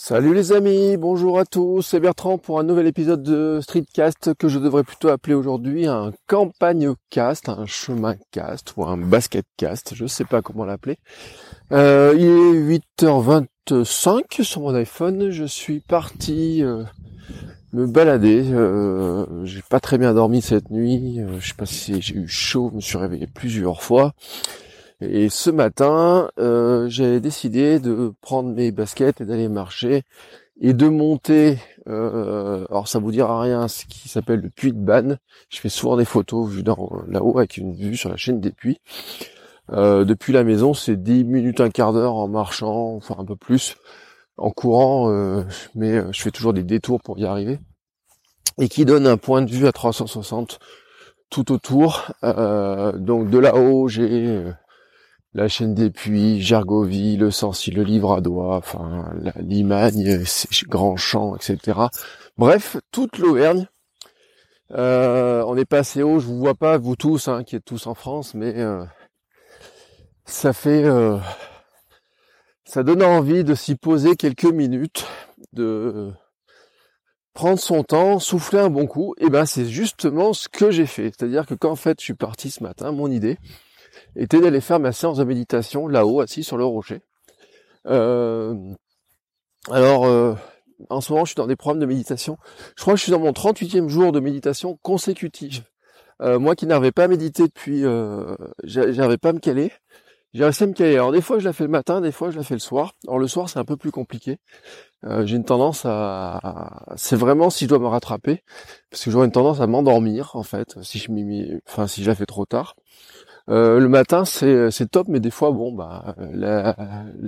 Salut les amis, bonjour à tous, c'est Bertrand pour un nouvel épisode de Streetcast que je devrais plutôt appeler aujourd'hui un campagne cast, un chemin cast ou un basket cast, je sais pas comment l'appeler. Euh, il est 8h25 sur mon iPhone, je suis parti euh, me balader, euh, j'ai pas très bien dormi cette nuit, je sais pas si j'ai eu chaud, je me suis réveillé plusieurs fois. Et ce matin, euh, j'ai décidé de prendre mes baskets et d'aller marcher et de monter. Euh, alors ça vous dira rien, ce qui s'appelle le puits de Banne. Je fais souvent des photos vues là-haut avec une vue sur la chaîne des puits. Euh, depuis la maison, c'est 10 minutes, un quart d'heure en marchant, enfin un peu plus. En courant, euh, mais euh, je fais toujours des détours pour y arriver. Et qui donne un point de vue à 360 tout autour. Euh, donc de là-haut, j'ai la chaîne des puits, Gergovie, le Sancy, le Livradois, enfin la Limagne, Grand Champ, etc. Bref, toute l'Auvergne. Euh, on est passé haut, je vous vois pas, vous tous, hein, qui êtes tous en France, mais euh, ça fait, euh, ça donne envie de s'y poser quelques minutes, de prendre son temps, souffler un bon coup. Et ben c'est justement ce que j'ai fait. C'est-à-dire que quand en fait je suis parti ce matin, mon idée, était d'aller faire ma séance de méditation là-haut, assis sur le rocher. Euh, alors, euh, en ce moment, je suis dans des programmes de méditation. Je crois que je suis dans mon 38e jour de méditation consécutive. Euh, moi qui n'arrivais pas à méditer depuis, euh, j'arrivais pas à me caler. J'ai réussi à me caler. Alors des fois je la fais le matin, des fois je la fais le soir. Alors le soir c'est un peu plus compliqué. J'ai une tendance à, c'est vraiment si je dois me rattraper, parce que j'aurais une tendance à m'endormir en fait, si je m'y, enfin si je la fais trop tard. Euh, le matin, c'est top, mais des fois, bon, bah,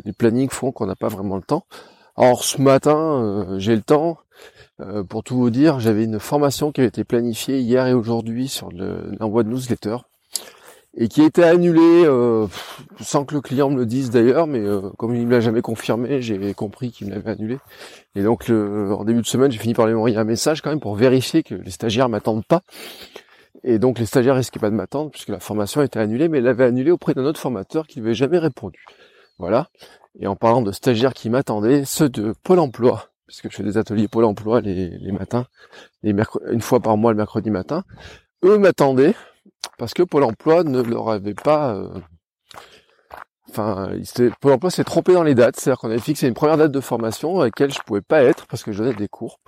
les plannings font qu'on n'a pas vraiment le temps. Alors ce matin, euh, j'ai le temps. Euh, pour tout vous dire, j'avais une formation qui avait été planifiée hier et aujourd'hui sur l'envoi de newsletter et qui a été annulée sans que le client me le dise d'ailleurs, mais comme il ne me l'a jamais confirmé, j'ai compris qu'il me l'avait annulé. Et donc le, en début de semaine, j'ai fini par lui envoyer un message quand même pour vérifier que les stagiaires m'attendent pas et donc les stagiaires risquaient pas de m'attendre puisque la formation était annulée, mais l'avait annulée auprès d'un autre formateur qui ne avait jamais répondu. Voilà. Et en parlant de stagiaires qui m'attendaient, ceux de Pôle Emploi, puisque je fais des ateliers Pôle Emploi les, matins, une fois par mois le mercredi matin, eux m'attendaient parce que Pôle Emploi ne leur avait pas... Euh, enfin, Pôle Emploi s'est trompé dans les dates, c'est-à-dire qu'on avait fixé une première date de formation à laquelle je pouvais pas être parce que je donnais des cours.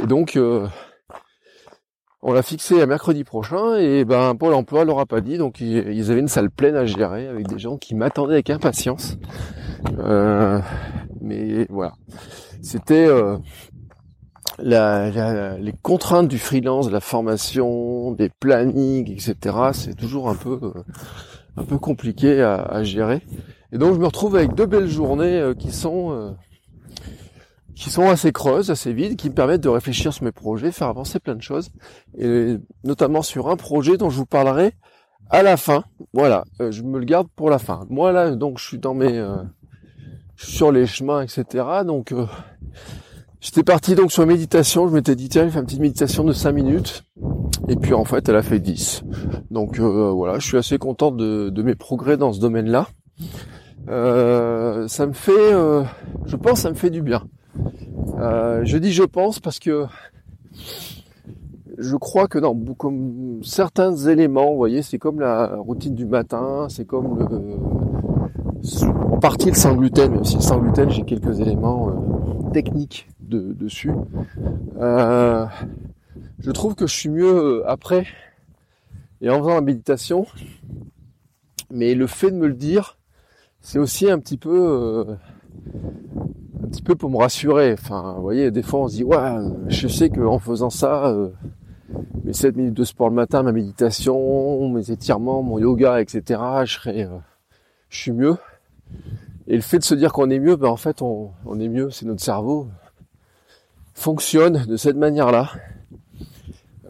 Et donc, euh, on l'a fixé à mercredi prochain et ben Pôle emploi l'aura pas dit, donc ils avaient une salle pleine à gérer avec des gens qui m'attendaient avec impatience. Euh, mais voilà, c'était euh, les contraintes du freelance, la formation, des plannings, etc. C'est toujours un peu euh, un peu compliqué à, gérer. Et donc je me retrouve avec deux belles journées qui sont qui sont assez creuses, assez vides, qui me permettent de réfléchir sur mes projets, faire avancer plein de choses, et notamment sur un projet dont je vous parlerai à la fin. Voilà, euh, je me le garde pour la fin. Moi là, donc je suis dans mes, euh, sur les chemins, etc. Donc euh, j'étais parti donc sur méditation. Je m'étais dit tiens, je fais une petite méditation de 5 minutes, et puis en fait elle a fait 10. Donc voilà, je suis assez content de, de mes progrès dans ce domaine-là. ça me fait, je pense, ça me fait du bien. Euh, je dis je pense parce que je crois que dans comme certains éléments, vous voyez, c'est comme la routine du matin, c'est comme le, en partie le sans gluten, même si le sans gluten, j'ai quelques éléments euh, techniques de, dessus. Euh, je trouve que je suis mieux après et en faisant la méditation, mais le fait de me le dire, c'est aussi un petit peu un petit peu pour me rassurer. Enfin, vous voyez, des fois on se dit ouais, je sais qu'en faisant ça, euh, mes 7 minutes de sport le matin, ma méditation, mes étirements, mon yoga, etc., je euh, je suis mieux. Et le fait de se dire qu'on est mieux, ben en fait on, on est mieux, c'est notre cerveau fonctionne de cette manière-là.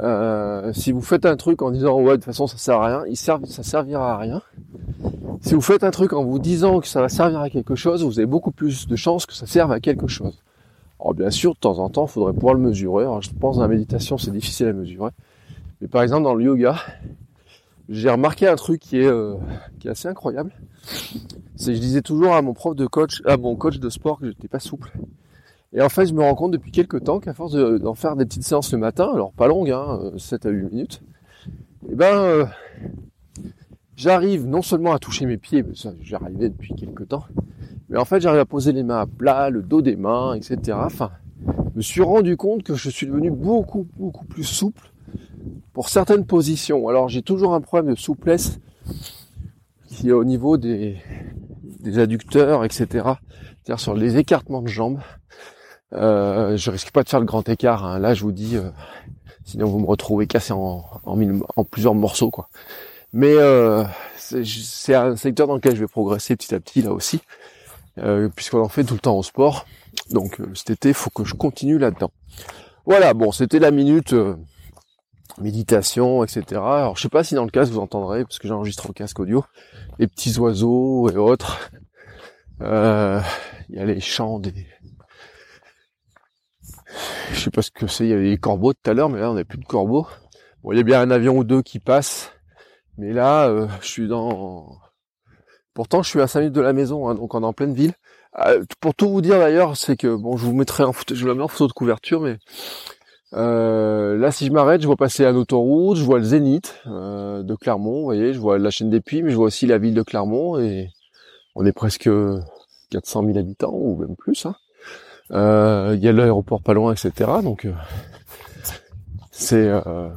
Euh, si vous faites un truc en disant ouais de toute façon ça sert à rien, il sert, ça servira à rien. Si vous faites un truc en vous disant que ça va servir à quelque chose, vous avez beaucoup plus de chances que ça serve à quelque chose. Alors bien sûr, de temps en temps, il faudrait pouvoir le mesurer. Alors je pense dans la méditation, c'est difficile à mesurer. Mais par exemple, dans le yoga, j'ai remarqué un truc qui est, euh, qui est assez incroyable. C'est je disais toujours à mon prof de coach, à mon coach de sport que j'étais pas souple. Et en fait, je me rends compte depuis quelques temps qu'à force d'en faire des petites séances le matin, alors pas longues, hein, 7 à 8 minutes, eh ben, euh, j'arrive non seulement à toucher mes pieds, mais ça j'y arrivais depuis quelques temps, mais en fait j'arrive à poser les mains à plat, le dos des mains, etc. Enfin, je me suis rendu compte que je suis devenu beaucoup, beaucoup plus souple pour certaines positions. Alors j'ai toujours un problème de souplesse qui est au niveau des, des adducteurs, etc. C'est-à-dire sur les écartements de jambes. Euh, je risque pas de faire le grand écart. Hein. Là, je vous dis, euh, sinon vous me retrouvez cassé en, en, plusieurs morceaux, quoi. Mais euh, c'est un secteur dans lequel je vais progresser petit à petit là aussi, euh, puisqu'on en fait tout le temps au sport. Donc euh, cet été, il faut que je continue là-dedans. Voilà, bon, c'était la minute méditation, etc. Alors je sais pas si dans le casque vous entendrez, parce que j'enregistre au casque audio, les petits oiseaux et autres. Il y a les chants des, je sais pas ce que c'est, il y avait des corbeaux tout à l'heure, mais là on n'a plus de corbeaux. Bon, il y a bien un avion ou deux qui passe, mais là, euh, je suis dans... Pourtant, je suis à 5 minutes de la maison, hein, donc on est en pleine ville. Euh, pour tout vous dire d'ailleurs, c'est que, bon, je vous mettrai en photo, je la mets en photo de couverture, mais euh, là, si je m'arrête, je vois passer un autoroute, je vois le Zénith de Clermont, vous voyez, je vois la chaîne des Puits, mais je vois aussi la ville de Clermont, et on est presque 400 000 habitants, ou même plus, hein. Euh, il y a l'aéroport pas loin, etc. Donc euh, c'est euh,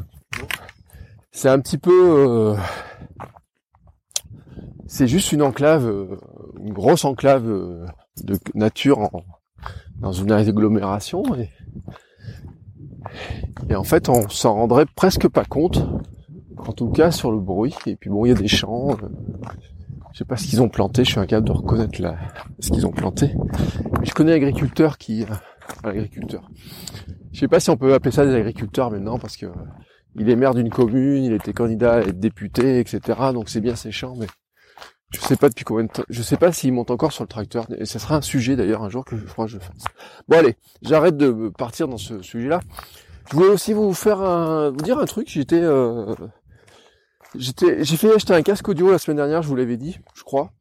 c'est un petit peu c'est juste une enclave, une grosse enclave de nature dans une agglomération et, en fait on s'en rendrait presque pas compte, en tout cas sur le bruit. Et puis bon, il y a des champs, je sais pas ce qu'ils ont planté, je suis incapable de reconnaître ce qu'ils ont planté. Mais je connais l'agriculteur qui... Euh, agriculteur. Je sais pas si on peut appeler ça des agriculteurs maintenant parce que euh, il est maire d'une commune, il était candidat à être député, etc. Donc c'est bien séchant, mais je sais pas depuis combien de temps. Je sais pas s'il monte encore sur le tracteur. Et ça sera un sujet d'ailleurs un jour que je crois que je fasse. Bon allez, j'arrête de partir dans ce sujet-là. Je voulais aussi vous faire un, vous dire un truc. J'étais euh, J'étais, j'ai fait acheter un casque audio la semaine dernière, je vous l'avais dit, je crois.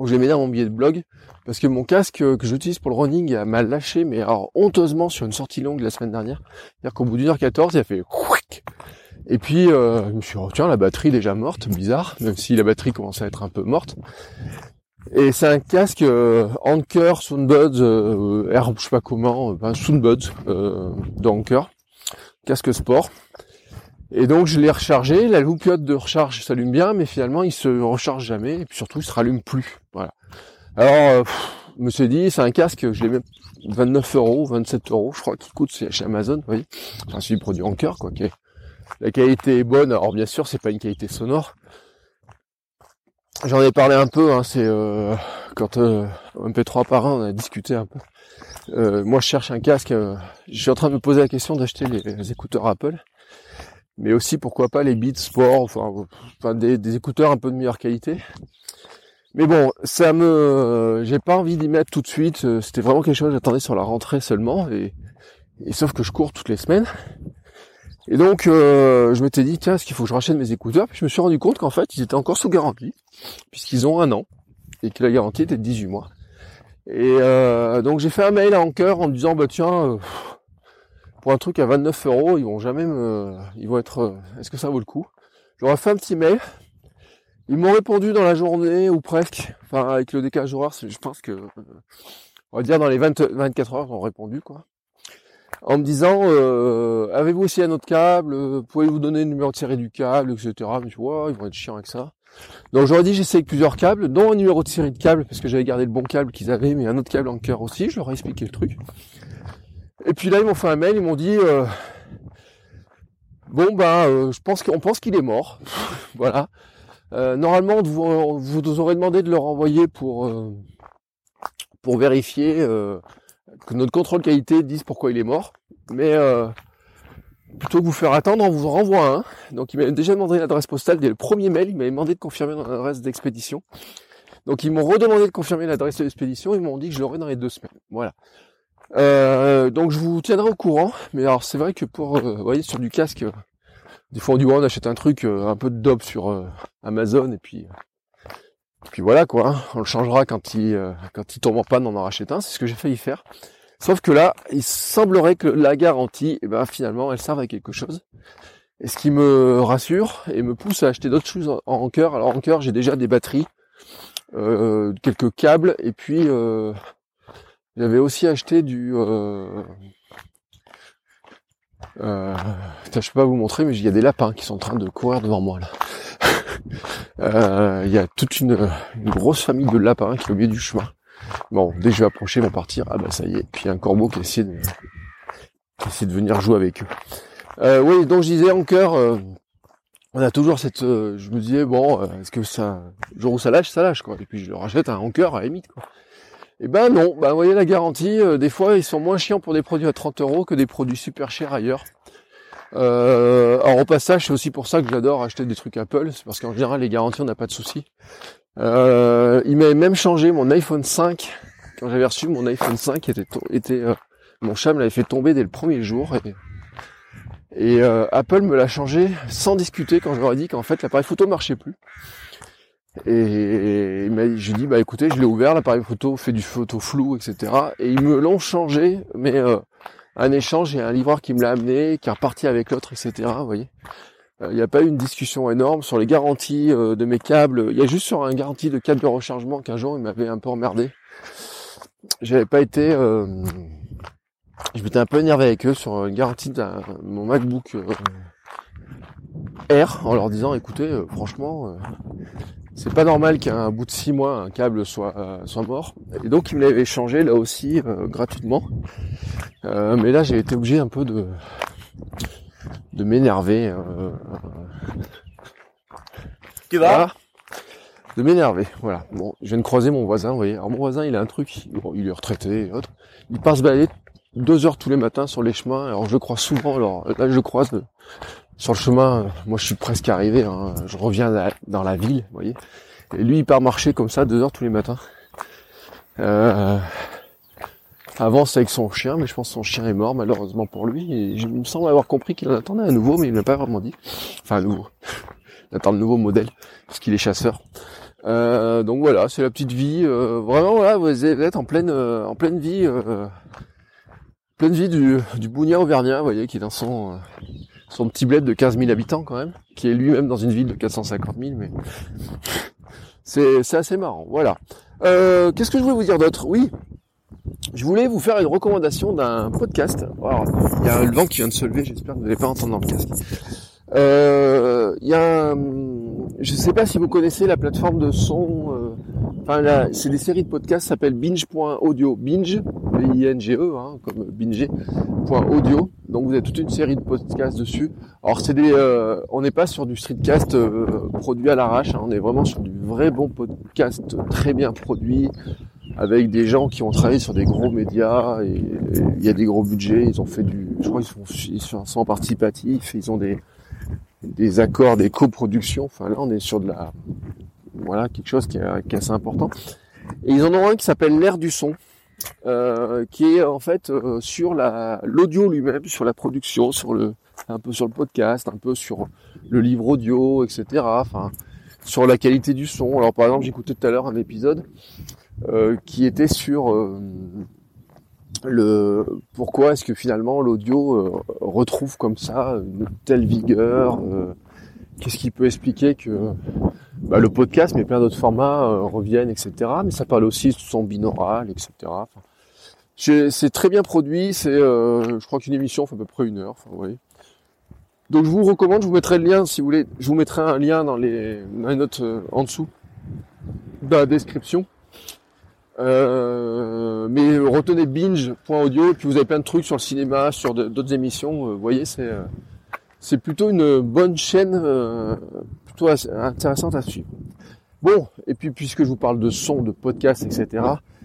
Donc je l'ai mis dans mon billet de blog parce que mon casque euh, que j'utilise pour le running a mal lâché, mais alors honteusement sur une sortie longue la semaine dernière. C'est-à-dire qu'au bout d'une heure 14, il a fait et puis euh, je me suis dit, oh, la batterie déjà morte, bizarre, même si la batterie commençait à être un peu morte. Et c'est un casque euh, Anker Soundbuds euh, Air, je sais pas comment, ben Soundbuds euh, d'Anker, casque sport. Et donc je l'ai rechargé, la loupiote de recharge s'allume bien, mais finalement il se recharge jamais, et puis surtout il se rallume plus. Voilà. Alors, euh, je me suis dit, c'est un casque, je l'ai même 29 euros, 27 euros, je crois qu'il coûte chez Amazon, vous voyez. Enfin, c'est du produit en cœur, quoi. La qualité est bonne, alors bien sûr, c'est pas une qualité sonore. J'en ai parlé un peu, hein, c'est euh, quand euh, MP3 par an, on a discuté un peu. Euh, moi, je cherche un casque. je suis en train de me poser la question d'acheter les écouteurs Apple mais aussi pourquoi pas les Beats Sport, enfin, des, écouteurs un peu de meilleure qualité. Mais bon, ça me, j'ai pas envie d'y mettre tout de suite. Euh, c'était vraiment quelque chose que j'attendais sur la rentrée seulement, et, sauf que je cours toutes les semaines. Et donc, euh, je m'étais dit, tiens, est-ce qu'il faut que je rachète mes écouteurs? Puis je me suis rendu compte qu'en fait, ils étaient encore sous garantie, puisqu'ils ont un an, et que la garantie était de 18 mois. Et euh, donc j'ai fait un mail à Anker en me disant, bah tiens, pour un truc à 29 euros, ils vont jamais me, ils vont être, euh, est-ce que ça vaut le coup? J'aurais fait un petit mail. Ils m'ont répondu dans la journée ou presque, enfin avec le décalage horaire, je pense que, on va dire dans les 24 heures, ils ont répondu quoi, en me disant, euh, avez-vous aussi un autre câble? Pouvez-vous donner le numéro de série du câble, etc. Mais tu vois, ils vont être chiants avec ça. Donc j'aurais dit j'essaye plusieurs câbles, dont un numéro de série de câbles, parce que j'avais gardé le bon câble qu'ils avaient, mais un autre câble en cœur aussi, je leur ai expliqué le truc. Et puis là ils m'ont fait un mail, ils m'ont dit euh, Bon bah euh, je pense qu'on pense qu'il est mort. voilà. Euh, normalement vous, vous aurez demandé de le renvoyer pour, pour vérifier que notre contrôle qualité dise pourquoi il est mort. Mais plutôt que vous faire attendre, on vous en renvoie un. Donc il m'a déjà demandé l'adresse postale dès le premier mail, il m'avait demandé de confirmer mon adresse d'expédition. Donc ils m'ont redemandé de confirmer l'adresse d'expédition, ils m'ont dit que je l'aurai dans les deux semaines. Voilà. Euh, donc je vous tiendrai au courant, mais alors c'est vrai que pour, euh, vous voyez, sur du casque, euh, des fois on dit on achète un truc, un peu de dope sur Amazon et puis puis voilà quoi, hein. on le changera quand il quand il tombe en panne, on en rachète un, c'est ce que j'ai failli faire. Sauf que là, il semblerait que la garantie, eh ben, finalement, elle serve à quelque chose. Et ce qui me rassure et me pousse à acheter d'autres choses en, en cœur. Alors en cœur, j'ai déjà des batteries, euh, quelques câbles, et puis euh, j'avais aussi acheté du... Euh, euh, je peux pas vous montrer, mais il y a des lapins qui sont en train de courir devant moi là. Euh, il y a toute une, une, grosse famille de lapins qui est au milieu du chemin. Bon, dès que je vais approcher, ils vont partir. Ah bah ça y est. Puis un corbeau qui essaie de, qui de venir jouer avec eux. Euh, oui, donc je disais en cœur, euh, on a toujours cette, euh, je me disais bon, euh, est-ce que ça, le jour où ça lâche, ça lâche quoi. Et puis je le rachète un en cœur à la limite quoi. Eh ben non, bah vous voyez la garantie, des fois ils sont moins chiants pour des produits à 30 euros que des produits super chers ailleurs. alors au passage, c'est aussi pour ça que j'adore acheter des trucs Apple, c'est parce qu'en général les garanties on n'a pas de soucis. Euh, il m'avait même changé mon iPhone 5 quand j'avais reçu mon iPhone 5 était était euh, mon chat me l'avait fait tomber dès le premier jour et, et euh, Apple me l'a changé sans discuter quand je leur ai dit qu'en fait l'appareil photo marchait plus. Et, il je lui dis bah écoutez je l'ai ouvert l'appareil photo fait du photo flou etc. Et ils me l'ont changé mais un échange et un livreur qui me l'a amené qui est reparti avec l'autre etc. Vous voyez. Il euh, n'y a pas eu une discussion énorme sur les garanties euh, de mes câbles. Il y a juste sur un garantie de câble de rechargement qu'un jour il m'avait un peu emmerdé. J'avais pas été, euh, je m'étais un peu énervé avec eux sur une garantie de mon MacBook Air en leur disant, écoutez, franchement, c'est pas normal qu'à bout de six mois un câble soit soit mort. Et donc ils me l'avaient changé là aussi gratuitement. mais là j'ai été obligé un peu de de m'énerver. Euh, tu vas? De m'énerver, voilà. Bon, je viens de croiser mon voisin, vous voyez. Alors mon voisin, il a un truc, il est retraité et autres. Il passe balader deux heures tous les matins sur les chemins. Alors je le croise souvent. Alors là, je croise sur le chemin. Moi, je suis presque arrivé. Hein. Je reviens dans la ville, vous voyez. Et lui, il part marcher comme ça deux heures tous les matins. Euh, avance avec son chien, mais je pense que son chien est mort malheureusement pour lui. Et je me semble avoir compris qu'il en attendait un nouveau, mais il ne l'a pas vraiment dit. Enfin un nouveau. Il attend le nouveau modèle, parce qu'il est chasseur. Euh, donc voilà, c'est la petite vie. Euh, vraiment voilà, vous êtes en pleine en pleine vie, pleine vie du, du auvergnat, vous voyez, qui est dans son son petit bled de 15 000 habitants quand même, qui est lui-même dans une ville de 450 000, mais c'est assez marrant. Voilà. Qu'est-ce que je voulais vous dire d'autre? Oui, je voulais vous faire une recommandation d'un podcast. il y a le vent qui vient de se lever, j'espère que vous n'allez pas entendre dans le casque. Euh, il y a, je ne sais pas si vous connaissez la plateforme de son. Euh, enfin, là, c'est des séries de podcasts, s'appelle binge.audio, binge, B-I-N-G-E, hein, comme binge.audio. Donc vous avez toute une série de podcasts dessus. Alors c'est des, euh, on n'est pas sur du streetcast produit à l'arrache, hein, on est vraiment sur du vrai bon podcast très bien produit avec des gens qui ont travaillé sur des gros médias et il y a des gros budgets. Ils ont fait du, je crois qu'ils sont, sont participatifs. Ils ont des des accords, des coproductions. Enfin là, on est sur de la, voilà, quelque chose qui est, assez important. Et ils en ont un qui s'appelle l'air du son, euh, qui est en fait euh, sur la l'audio lui-même, sur la production, sur le, un peu sur le podcast, un peu sur le livre audio, etc. Enfin, sur la qualité du son. Alors par exemple, j'écoutais tout à l'heure un épisode euh, qui était sur euh, le pourquoi est-ce que finalement l'audio euh, retrouve comme ça une telle vigueur Qu'est-ce qui peut expliquer que bah, le podcast, mais plein d'autres formats reviennent, etc. Mais ça parle aussi de son binaural, etc. c'est très bien produit. C'est, je crois qu'une émission fait à peu près une heure. Enfin, Donc je vous recommande, je vous mettrai le lien si vous voulez, je vous mettrai un lien dans les, notes euh, en dessous, dans la description. Euh, mais retenez binge.audio et puis vous avez plein de trucs sur le cinéma, sur d'autres émissions. vous voyez, c'est c'est plutôt une bonne chaîne, plutôt intéressante à suivre. Bon, et puis puisque je vous parle de son, de podcast, etc.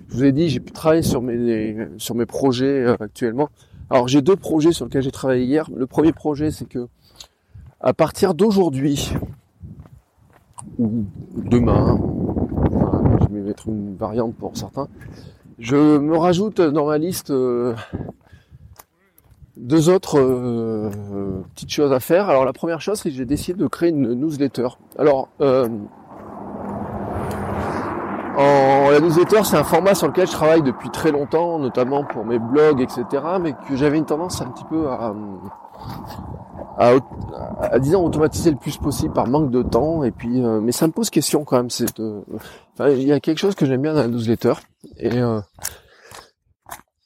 Je vous ai dit, j'ai pu travailler sur mes sur mes projets actuellement. Alors j'ai deux projets sur lesquels j'ai travaillé hier. Le premier projet, c'est que à partir d'aujourd'hui ou demain, je vais mettre une variante pour certains, je me rajoute dans ma liste euh, deux autres euh, petites choses à faire. Alors la première chose, c'est que j'ai décidé de créer une newsletter. Alors euh, en, la newsletter, c'est un format sur lequel je travaille depuis très longtemps, notamment pour mes blogs, etc. Mais que j'avais une tendance un petit peu à, à, à, disons automatiser le plus possible par manque de temps. Et puis, euh, mais ça me pose question quand même. C'est, enfin, il y a quelque chose que j'aime bien dans la newsletter. Et, euh,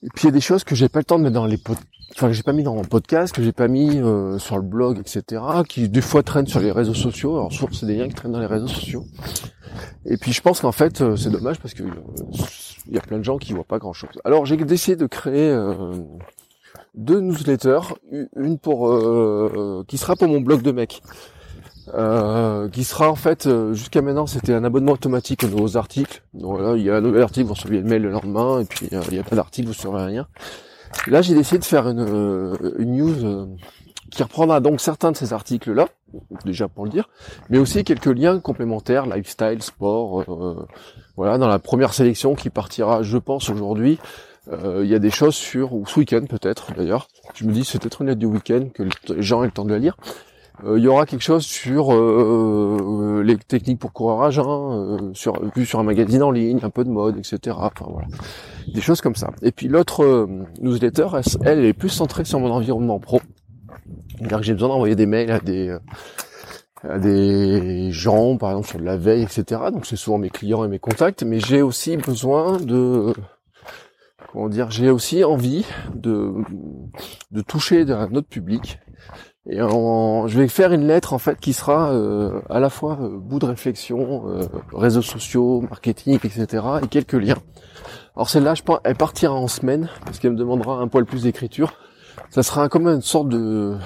et puis il y a des choses que j'ai pas le temps de mettre dans les podcasts enfin que j'ai pas mis dans mon podcast, que j'ai pas mis euh, sur le blog, etc. Qui des fois traînent sur les réseaux sociaux. Alors souvent c'est des liens qui traînent dans les réseaux sociaux. Et puis je pense qu'en fait euh, c'est dommage parce que il y a plein de gens qui voient pas grand chose. Alors j'ai décidé de créer euh, deux newsletters, une pour qui sera pour mon blog de mec. qui sera en fait jusqu'à maintenant c'était un abonnement automatique aux articles. Donc voilà, il y a un nouvel article, vous recevez le mail le lendemain, et puis il y a pas d'article, vous recevez rien. Là, j'ai décidé de faire une, euh, news euh, qui reprendra donc certains de ces articles-là, déjà pour le dire, mais aussi quelques liens complémentaires, lifestyle, sport. Euh, voilà, dans la première sélection qui partira, je pense, aujourd'hui, il y a des choses sur, ou ce week-end peut-être d'ailleurs, je me dis c'est peut-être une lettre du week-end que les gens aient le temps de la lire, il y aura quelque chose sur les techniques pour courir à jeun, sur, vu sur un magazine en ligne, un peu de mode, etc. Enfin voilà des choses comme ça. Et puis l'autre euh, newsletter, elle, est plus centrée sur mon environnement pro. Que j'ai besoin d'envoyer des mails à des euh, à des gens, par exemple sur de la veille, etc. Donc c'est souvent mes clients et mes contacts, mais j'ai aussi besoin de comment dire, j'ai aussi envie de de toucher un autre public. Et je vais faire une lettre en fait qui sera euh, à la fois bout de réflexion, réseaux sociaux, marketing, etc. et quelques liens alors celle-là, je pense, elle partira en semaine, parce qu'elle me demandera un poil plus d'écriture. Ça sera comme une sorte de...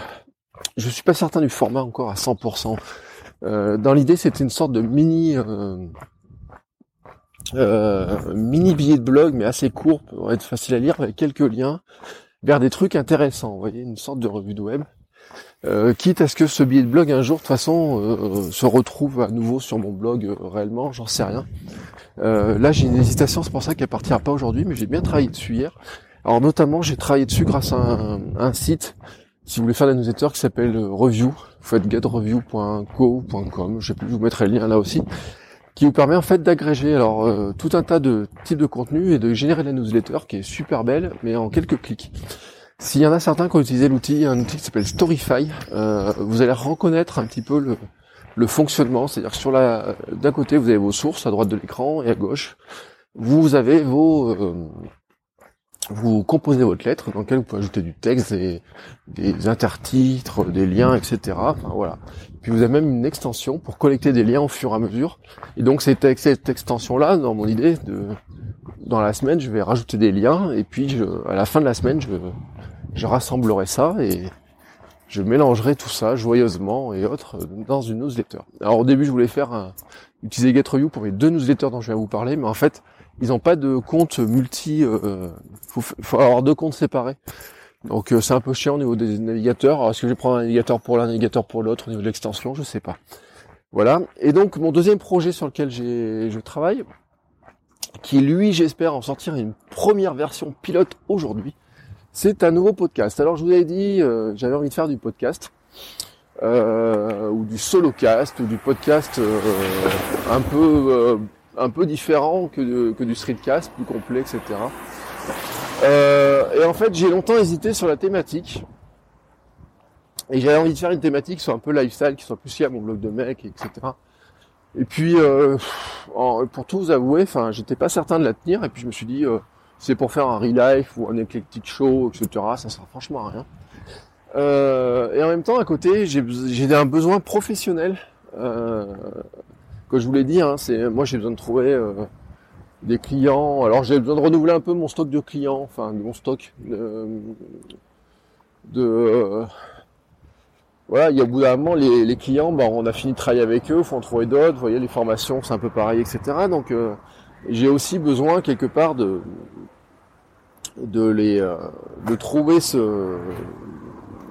Je suis pas certain du format encore à 100%. Euh, dans l'idée, c'était une sorte de mini... Euh, euh, mini billet de blog, mais assez court, pour être facile à lire, avec quelques liens vers des trucs intéressants. Vous voyez, une sorte de revue de web. Quitte à ce que ce billet de blog un jour de toute façon se retrouve à nouveau sur mon blog réellement, j'en sais rien. Euh, là, j'ai une hésitation, c'est pour ça qu'elle partira pas aujourd'hui, mais j'ai bien travaillé dessus hier. Alors notamment, j'ai travaillé dessus grâce à un, site, si vous voulez faire la newsletter, qui s'appelle euh, Review. Faites getreview.co.com, je sais plus, je vous mettrai le lien là aussi, qui vous permet en fait d'agréger alors euh, tout un tas de types de contenus et de générer la newsletter qui est super belle, mais en quelques clics. S'il y en a certains qui ont utilisé l'outil, un outil qui s'appelle Storyfy, vous allez reconnaître un petit peu le, le fonctionnement, c'est-à-dire que sur la d'un côté vous avez vos sources à droite de l'écran et à gauche vous avez vos euh, vous composez votre lettre dans laquelle vous pouvez ajouter du texte, des, des intertitres, des liens, etc. Enfin voilà. Puis vous avez même une extension pour collecter des liens au fur et à mesure. Et donc cette, cette extension-là, dans mon idée, de, dans la semaine, je vais rajouter des liens et puis je, à la fin de la semaine, je, je rassemblerai ça et je mélangerai tout ça joyeusement et autres dans une newsletter. Alors au début, je voulais faire un, utiliser GetReview pour mes deux newsletters dont je viens vous parler, mais en fait, ils n'ont pas de compte multi. Euh, faut, faut avoir deux comptes séparés. Donc euh, c'est un peu chiant au niveau des navigateurs. Alors est-ce que je vais prendre un navigateur pour l'un, un navigateur pour l'autre au niveau de l'extension? Je sais pas. Voilà. Et donc mon deuxième projet sur lequel j'ai, je travaille, qui lui, j'espère en sortir une première version pilote aujourd'hui, c'est un nouveau podcast. Alors je vous avais dit, euh, j'avais envie de faire du podcast, euh, ou du solo-cast, ou du podcast euh, un peu un peu différent que, que du streetcast, plus complet, etc. et en fait, j'ai longtemps hésité sur la thématique. Et j'avais envie de faire une thématique sur un peu lifestyle, qui soit plus liée à mon blog de mec, etc. Et puis, pour tout vous avouer, enfin, j'étais pas certain de la tenir, et puis je me suis dit, c'est pour faire un real life ou un eclectic show, etc. Ça sert franchement à rien. Euh, et en même temps, à côté, j'ai un besoin professionnel. Euh, que je vous l'ai dit, hein, c'est moi j'ai besoin de trouver euh, des clients. Alors j'ai besoin de renouveler un peu mon stock de clients, enfin mon stock de, de voilà, il y a au bout d'un moment les, les clients, bah, on a fini de travailler avec eux, faut en trouver d'autres. Vous voyez, les formations c'est un peu pareil, etc. Donc j'ai aussi besoin quelque part de de les de trouver ce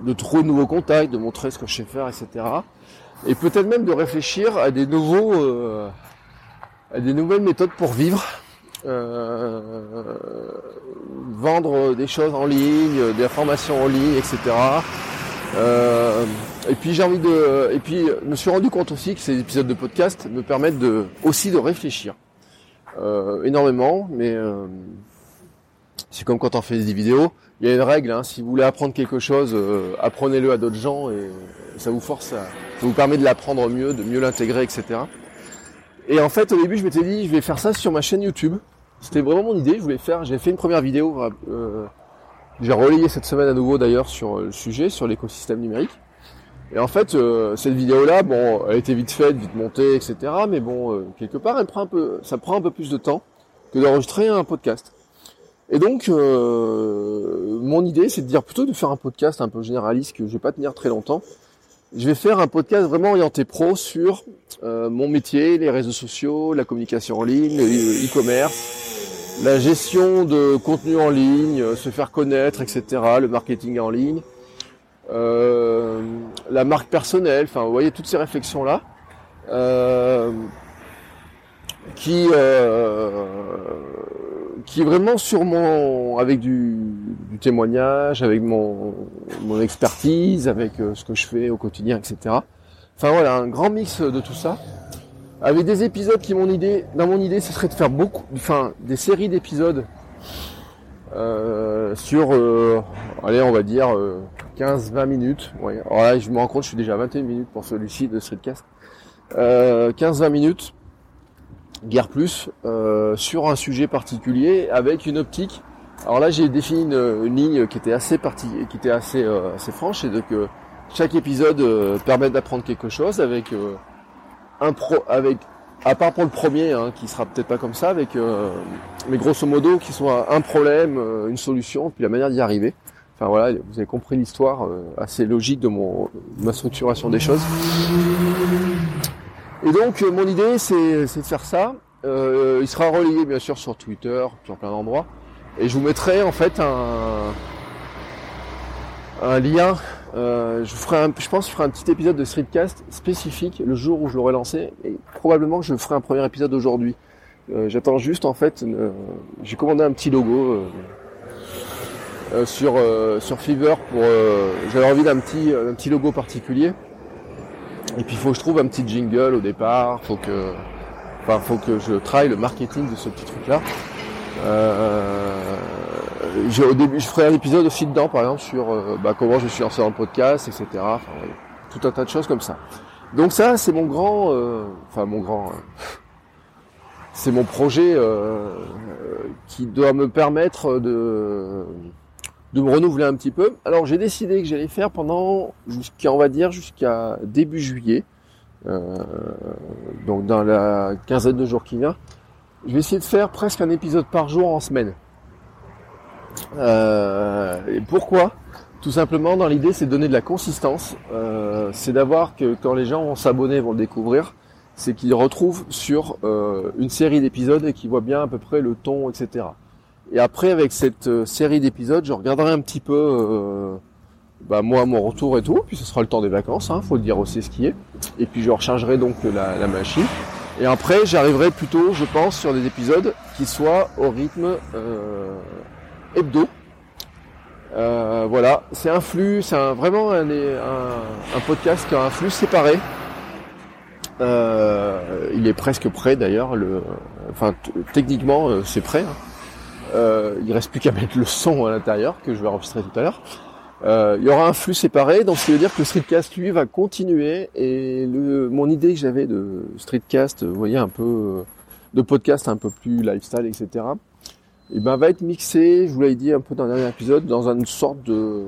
de trouver de nouveaux contacts, de montrer ce que je sais faire, etc. Et peut-être même de réfléchir à des nouveaux, euh, à des nouvelles méthodes pour vivre, euh, vendre des choses en ligne, des informations en ligne, etc. Euh, et puis j'ai envie de, et puis je me suis rendu compte aussi que ces épisodes de podcast me permettent de aussi de réfléchir énormément, mais c'est comme quand on fait des vidéos, il y a une règle, hein, si vous voulez apprendre quelque chose, euh, apprenez-le à d'autres gens et ça vous force à, ça vous permet de l'apprendre mieux, de mieux l'intégrer, etc. Et en fait, au début, je m'étais dit, je vais faire ça sur ma chaîne YouTube. C'était vraiment mon idée. Je voulais faire, j'ai fait une première vidéo. Euh, j'ai relayé cette semaine à nouveau d'ailleurs sur le sujet, sur l'écosystème numérique. Et en fait, euh, cette vidéo-là, bon, elle été vite faite, vite montée, etc. Mais bon, quelque part, ça prend un peu plus de temps que d'enregistrer un podcast. Et donc, euh, mon idée, c'est de dire plutôt de faire un podcast un peu généraliste que je vais pas tenir très longtemps. Je vais faire un podcast vraiment orienté pro sur euh, mon métier, les réseaux sociaux, la communication en ligne, le e-commerce, la gestion de contenu en ligne, se faire connaître, etc., le marketing en ligne, euh, la marque personnelle, enfin, vous voyez toutes ces réflexions là. qui qui est vraiment sur mon, avec du, du témoignage, avec mon, mon expertise, avec euh, ce que je fais au quotidien, etc. Enfin voilà, un grand mix de tout ça. Avec des épisodes qui, mon idée, dans mon idée, ce serait de faire beaucoup, enfin, des séries d'épisodes euh, sur, euh, allez, on va dire 15-20 minutes. Ouais. Là, je me rends compte, je suis déjà à 21 minutes pour celui-ci de Streetcast. 15-20 minutes guerre plus, euh, sur un sujet particulier avec une optique. Alors là, j'ai défini une, ligne qui était assez partie, qui était assez euh, assez franche, et donc euh, chaque épisode permet d'apprendre quelque chose avec un pro, avec à part pour le premier, hein, qui sera peut-être pas comme ça, avec mais grosso modo qui soit un problème, une solution, puis la manière d'y arriver. Enfin voilà, vous avez compris l'histoire assez logique de mon ma structuration des choses. Et donc euh, mon idée c'est de faire ça. Euh, il sera relayé bien sûr sur Twitter, sur plein d'endroits. Et je vous mettrai en fait un, un lien. Euh, je, ferai je pense que je ferai un petit épisode de Streetcast spécifique le jour où je l'aurai lancé. Et probablement que je ferai un premier épisode aujourd'hui. J'attends juste en fait, j'ai commandé un petit logo sur sur Fiverr pour. J'avais envie d'un petit un petit logo particulier. Et puis il faut que je trouve un petit jingle au départ, faut que, enfin faut que je travaille le marketing de ce petit truc là. Euh, au début, je ferai un épisode aussi dedans, par exemple sur euh, bah, comment je suis lancé en podcast, etc. Enfin, tout un tas de choses comme ça. Donc ça, c'est mon grand, euh, enfin mon grand, euh, c'est mon projet qui doit me permettre de de me renouveler un petit peu. Alors j'ai décidé que j'allais faire pendant jusqu'à on va dire jusqu'à début juillet, euh, donc dans la quinzaine de jours qui vient. Je vais essayer de faire presque un épisode par jour en semaine. Euh, et pourquoi? Tout simplement dans l'idée c'est de donner de la consistance. Euh, c'est d'avoir que quand les gens vont s'abonner, vont le découvrir, c'est qu'ils retrouvent sur une série d'épisodes et qu'ils voient bien à peu près le ton, etc. Et après, avec cette euh, série d'épisodes, je regarderai un petit peu, euh, bah, moi, mon retour et tout. Puis ce sera le temps des vacances, hein, faut le dire aussi ce qui est. Et puis je rechargerai donc la, machine. Et après, j'arriverai plutôt, je pense, sur des épisodes qui soient au rythme euh, hebdo. voilà, c'est un flux, c'est un, vraiment un, un, podcast qui a un flux séparé. il est presque prêt d'ailleurs. Le, enfin, techniquement, c'est prêt. Hein. Euh, il reste plus qu'à mettre le son à l'intérieur que je vais enregistrer tout à l'heure. Euh, il y aura un flux séparé, donc ce qui veut dire que le streetcast lui va continuer et le, mon idée que j'avais de streetcast, vous voyez un peu de podcast un peu plus lifestyle, etc. Et eh ben va être mixé, je vous l'avais dit un peu dans le dernier épisode, dans une sorte de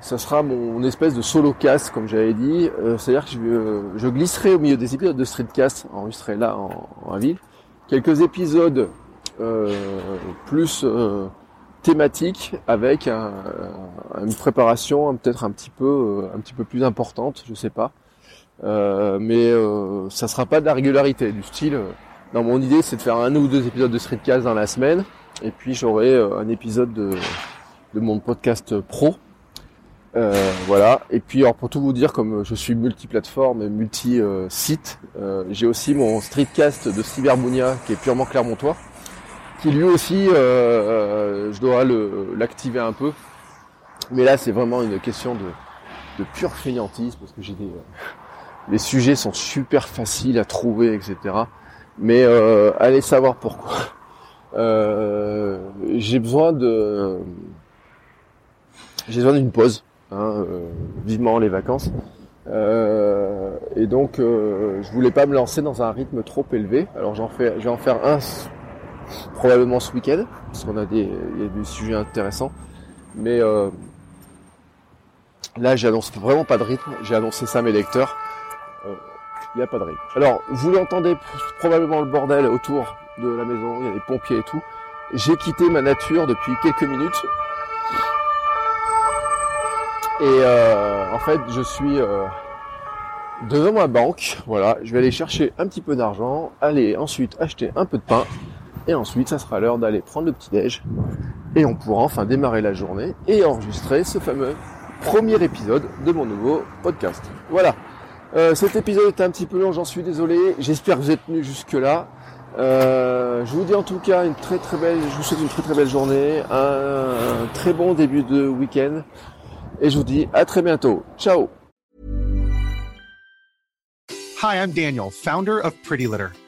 ça sera mon espèce de solo cast, comme j'avais dit. Euh, C'est-à-dire que je, je, glisserai au milieu des épisodes de Streetcast enregistrés là en, en ville, quelques épisodes euh, plus euh, thématiques avec un, une préparation peut-être un petit peu un petit peu plus importante, je sais pas. Euh, mais euh, ça sera pas de la régularité, du style. mon idée, c'est de faire un ou deux épisodes de Streetcast dans la semaine, et puis j'aurai un épisode de, de mon podcast pro euh, voilà. Et puis, alors pour tout vous dire, comme je suis multiplateforme et multi-site, euh, j'ai aussi mon streetcast de Cyberbounia qui est purement clermontois, qui lui aussi, euh, je dois l'activer un peu. Mais là, c'est vraiment une question de, de pure fainéantise parce que j'ai des, les sujets sont super faciles à trouver, etc. Mais allez savoir pourquoi. j'ai besoin de j'ai besoin d'une pause hein, euh, vivement les vacances. Euh, et donc, euh, je voulais pas me lancer dans un rythme trop élevé. Alors, j'en fais, je vais en faire un probablement ce week-end parce qu'on a des, il y a des sujets intéressants. Mais euh, là, j'annonce vraiment pas de rythme. J'ai annoncé ça à mes lecteurs. Euh, il n'y a pas de rythme. Alors, vous l'entendez probablement le bordel autour de la maison. Il y a des pompiers et tout. J'ai quitté ma nature depuis quelques minutes et euh, en fait, je suis euh, devant ma banque. Voilà, je vais aller chercher un petit peu d'argent, aller ensuite acheter un peu de pain. Et ensuite, ça sera l'heure d'aller prendre le petit-déj. Et on pourra enfin démarrer la journée et enregistrer ce fameux premier épisode de mon nouveau podcast. Voilà. Euh, cet épisode était un petit peu long, j'en suis désolé. J'espère que vous êtes venus jusque-là. Euh, je vous dis en tout cas une très très belle, je vous souhaite une très très belle journée, un très bon début de week-end. Et je vous dis à très bientôt. Ciao. Hi, I'm Daniel, founder of Pretty Litter.